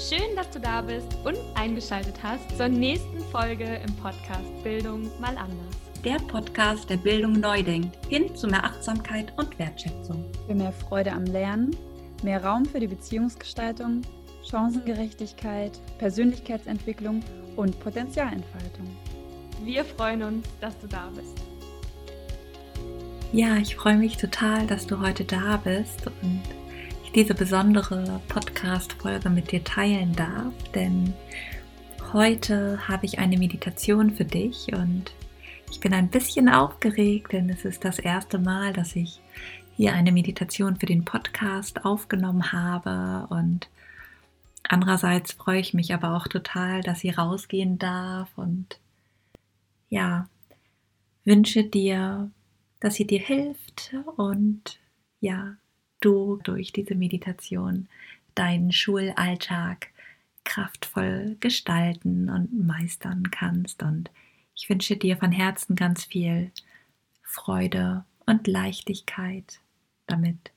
Schön, dass du da bist und eingeschaltet hast zur nächsten Folge im Podcast Bildung mal anders. Der Podcast, der Bildung neu denkt, hin zu mehr Achtsamkeit und Wertschätzung. Für mehr Freude am Lernen, mehr Raum für die Beziehungsgestaltung, Chancengerechtigkeit, Persönlichkeitsentwicklung und Potenzialentfaltung. Wir freuen uns, dass du da bist. Ja, ich freue mich total, dass du heute da bist und ich diese besondere Podcast-Folge mit dir teilen darf, denn heute habe ich eine Meditation für dich und ich bin ein bisschen aufgeregt, denn es ist das erste Mal, dass ich hier eine Meditation für den Podcast aufgenommen habe und andererseits freue ich mich aber auch total, dass sie rausgehen darf und ja, wünsche dir dass sie dir hilft und ja, du durch diese Meditation deinen Schulalltag kraftvoll gestalten und meistern kannst. Und ich wünsche dir von Herzen ganz viel Freude und Leichtigkeit damit.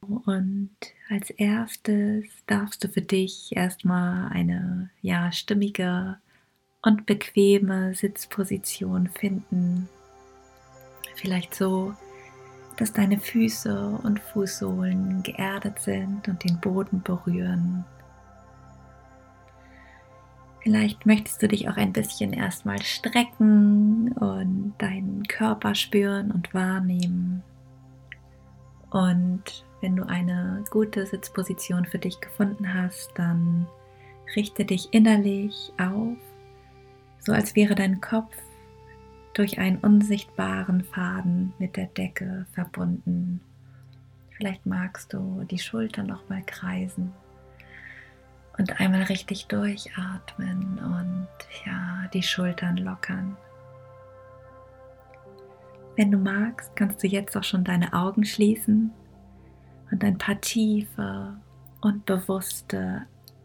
Und als erstes darfst du für dich erstmal eine ja stimmige und bequeme Sitzposition finden, Vielleicht so, dass deine Füße und Fußsohlen geerdet sind und den Boden berühren. Vielleicht möchtest du dich auch ein bisschen erstmal strecken und deinen Körper spüren und wahrnehmen. Und wenn du eine gute Sitzposition für dich gefunden hast, dann richte dich innerlich auf, so als wäre dein Kopf durch einen unsichtbaren Faden mit der Decke verbunden. Vielleicht magst du die Schultern noch mal kreisen und einmal richtig durchatmen und ja, die Schultern lockern. Wenn du magst, kannst du jetzt auch schon deine Augen schließen und ein paar tiefe und bewusste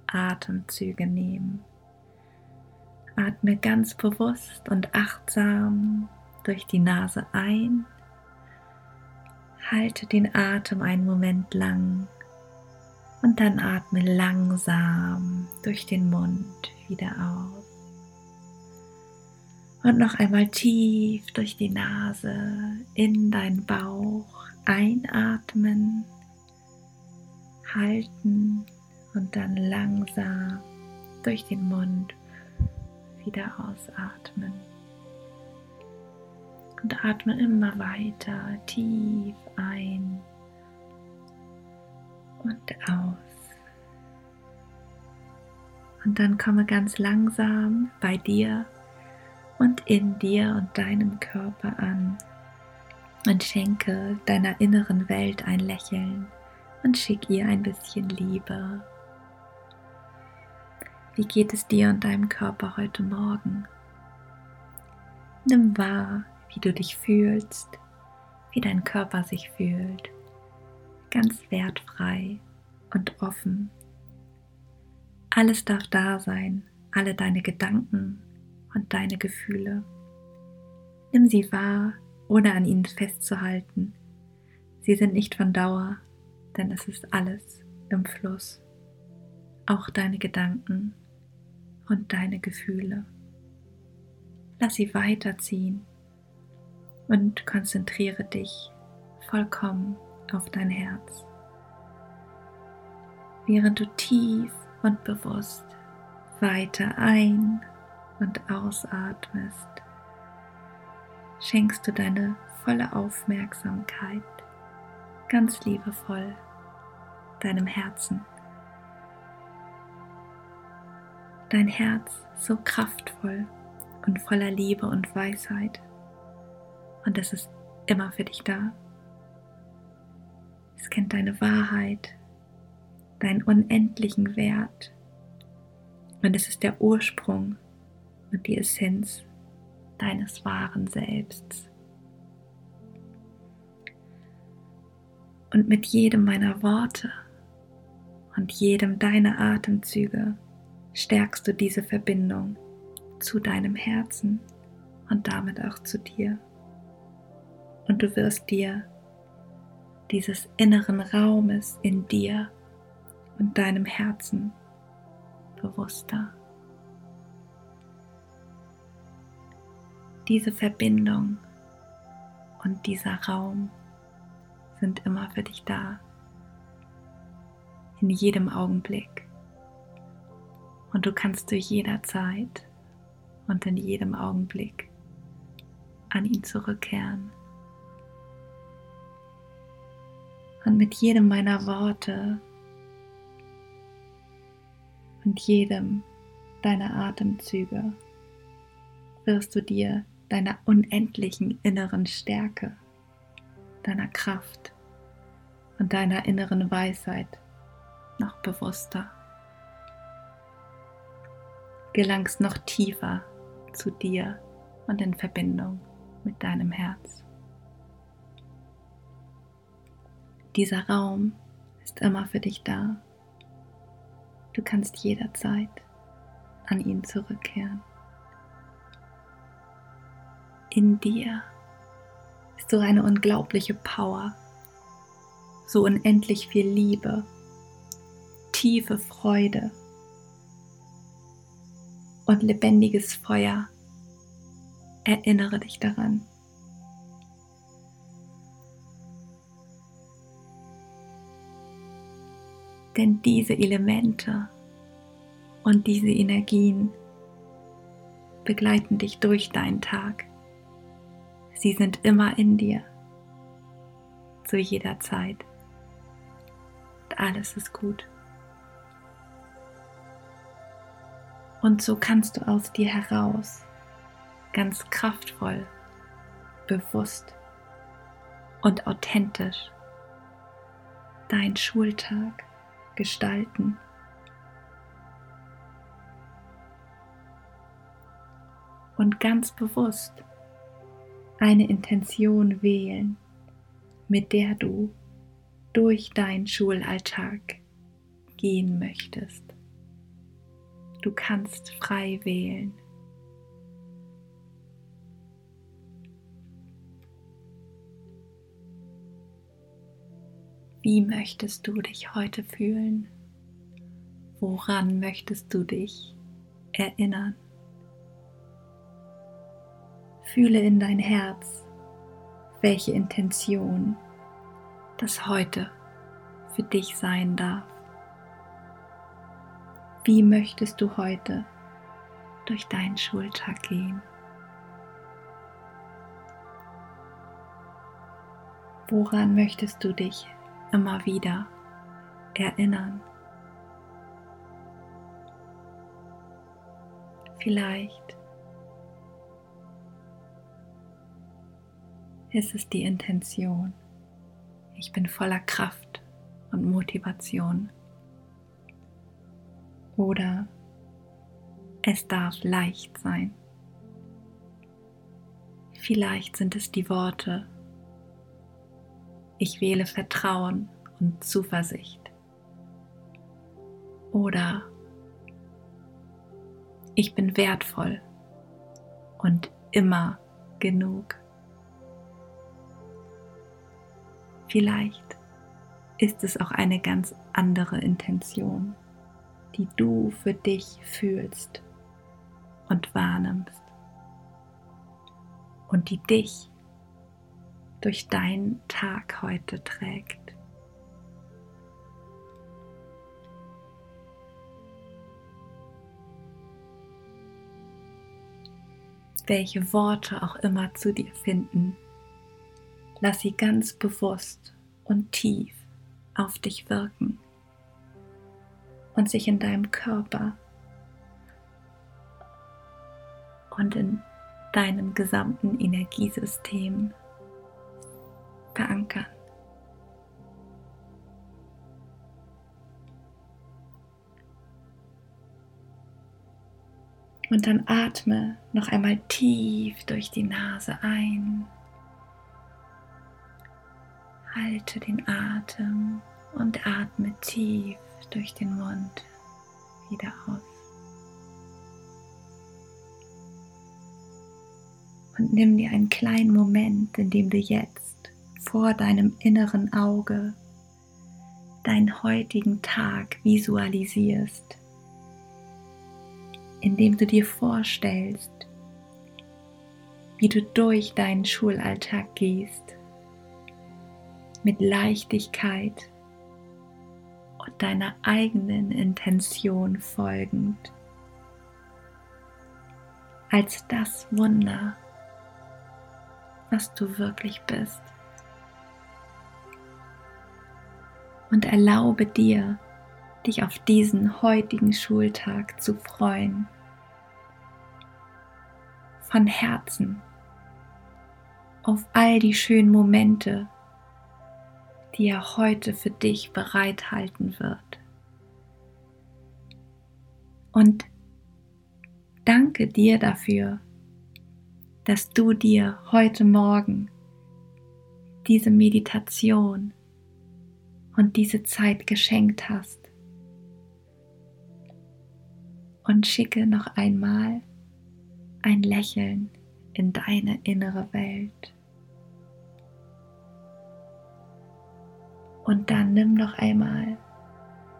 Atemzüge nehmen. Atme ganz bewusst und achtsam durch die Nase ein. Halte den Atem einen Moment lang und dann atme langsam durch den Mund wieder aus. Und noch einmal tief durch die Nase in deinen Bauch einatmen, halten und dann langsam durch den Mund wieder ausatmen. Und atme immer weiter tief ein und aus. Und dann komme ganz langsam bei dir und in dir und deinem Körper an und schenke deiner inneren Welt ein Lächeln und schick ihr ein bisschen Liebe wie geht es dir und deinem Körper heute Morgen? Nimm wahr, wie du dich fühlst, wie dein Körper sich fühlt, ganz wertfrei und offen. Alles darf da sein, alle deine Gedanken und deine Gefühle. Nimm sie wahr, ohne an ihnen festzuhalten. Sie sind nicht von Dauer, denn es ist alles im Fluss. Auch deine Gedanken und deine Gefühle. Lass sie weiterziehen und konzentriere dich vollkommen auf dein Herz. Während du tief und bewusst weiter ein- und ausatmest, schenkst du deine volle Aufmerksamkeit ganz liebevoll deinem Herzen. Dein Herz so kraftvoll und voller Liebe und Weisheit. Und es ist immer für dich da. Es kennt deine Wahrheit, deinen unendlichen Wert. Und es ist der Ursprung und die Essenz deines wahren Selbsts. Und mit jedem meiner Worte und jedem deiner Atemzüge stärkst du diese Verbindung zu deinem Herzen und damit auch zu dir. Und du wirst dir dieses inneren Raumes in dir und deinem Herzen bewusster. Diese Verbindung und dieser Raum sind immer für dich da, in jedem Augenblick. Und du kannst zu jeder Zeit und in jedem Augenblick an ihn zurückkehren. Und mit jedem meiner Worte und jedem deiner Atemzüge wirst du dir deiner unendlichen inneren Stärke, deiner Kraft und deiner inneren Weisheit noch bewusster. Gelangst noch tiefer zu dir und in Verbindung mit deinem Herz. Dieser Raum ist immer für dich da. Du kannst jederzeit an ihn zurückkehren. In dir ist so eine unglaubliche Power, so unendlich viel Liebe, tiefe Freude und lebendiges Feuer. Erinnere dich daran. Denn diese Elemente und diese Energien begleiten dich durch deinen Tag. Sie sind immer in dir, zu jeder Zeit. Und alles ist gut. Und so kannst du aus dir heraus ganz kraftvoll, bewusst und authentisch deinen Schultag gestalten. Und ganz bewusst eine Intention wählen, mit der du durch deinen Schulalltag gehen möchtest. Du kannst frei wählen. Wie möchtest du dich heute fühlen? Woran möchtest du dich erinnern? Fühle in dein Herz, welche Intention das heute für dich sein darf. Wie möchtest du heute durch deinen Schultag gehen? Woran möchtest du dich immer wieder erinnern. Vielleicht ist es die Intention. Ich bin voller Kraft und Motivation. Oder es darf leicht sein. Vielleicht sind es die Worte, ich wähle Vertrauen und Zuversicht. Oder ich bin wertvoll und immer genug. Vielleicht ist es auch eine ganz andere Intention, die du für dich fühlst und wahrnimmst und die dich durch deinen Tag heute trägt. Welche Worte auch immer zu dir finden, lass sie ganz bewusst und tief auf dich wirken und sich in deinem Körper und in deinem gesamten Energiesystem verankern. Und dann atme noch einmal tief durch die Nase ein. Halte den Atem und atme tief durch den Mund wieder aus. Und nimm dir einen kleinen Moment, in dem du jetzt vor deinem inneren Auge deinen heutigen Tag visualisierst, indem du dir vorstellst, wie du durch deinen Schulalltag gehst, mit Leichtigkeit deiner eigenen Intention folgend, als das Wunder, was du wirklich bist. Und erlaube dir, dich auf diesen heutigen Schultag zu freuen. Von Herzen auf all die schönen Momente, die er heute für dich bereithalten wird. Und danke dir dafür, dass du dir heute Morgen diese Meditation und diese Zeit geschenkt hast. Und schicke noch einmal ein Lächeln in deine innere Welt. Und dann nimm noch einmal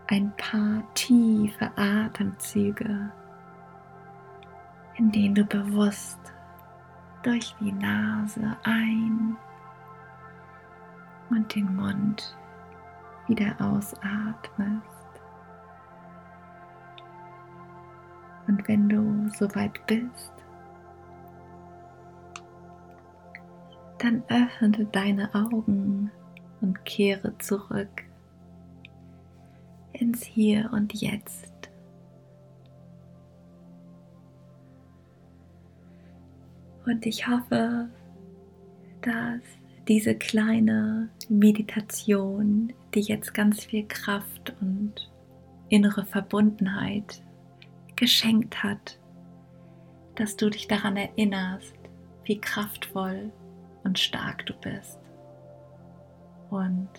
ein paar tiefe Atemzüge, in denen du bewusst durch die Nase ein und den Mund wieder ausatmest. Und wenn du soweit bist, dann öffne deine Augen und kehre zurück ins Hier und Jetzt. Und ich hoffe, dass diese kleine Meditation dir jetzt ganz viel Kraft und innere Verbundenheit geschenkt hat, dass du dich daran erinnerst, wie kraftvoll und stark du bist und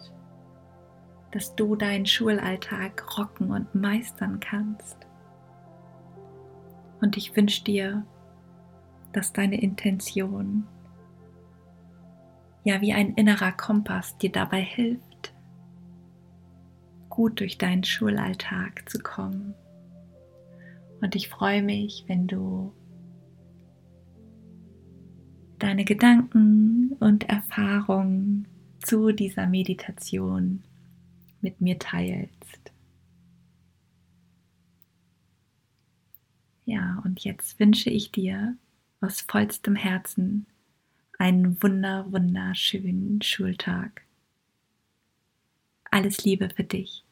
dass du deinen Schulalltag rocken und meistern kannst. Und ich wünsche dir, dass deine Intention ja wie ein innerer Kompass dir dabei hilft, gut durch deinen Schulalltag zu kommen. Und ich freue mich, wenn du deine Gedanken und Erfahrungen zu dieser Meditation mit mir teilst. Ja, und jetzt wünsche ich dir aus vollstem Herzen einen wunder, wunderschönen Schultag. Alles Liebe für dich.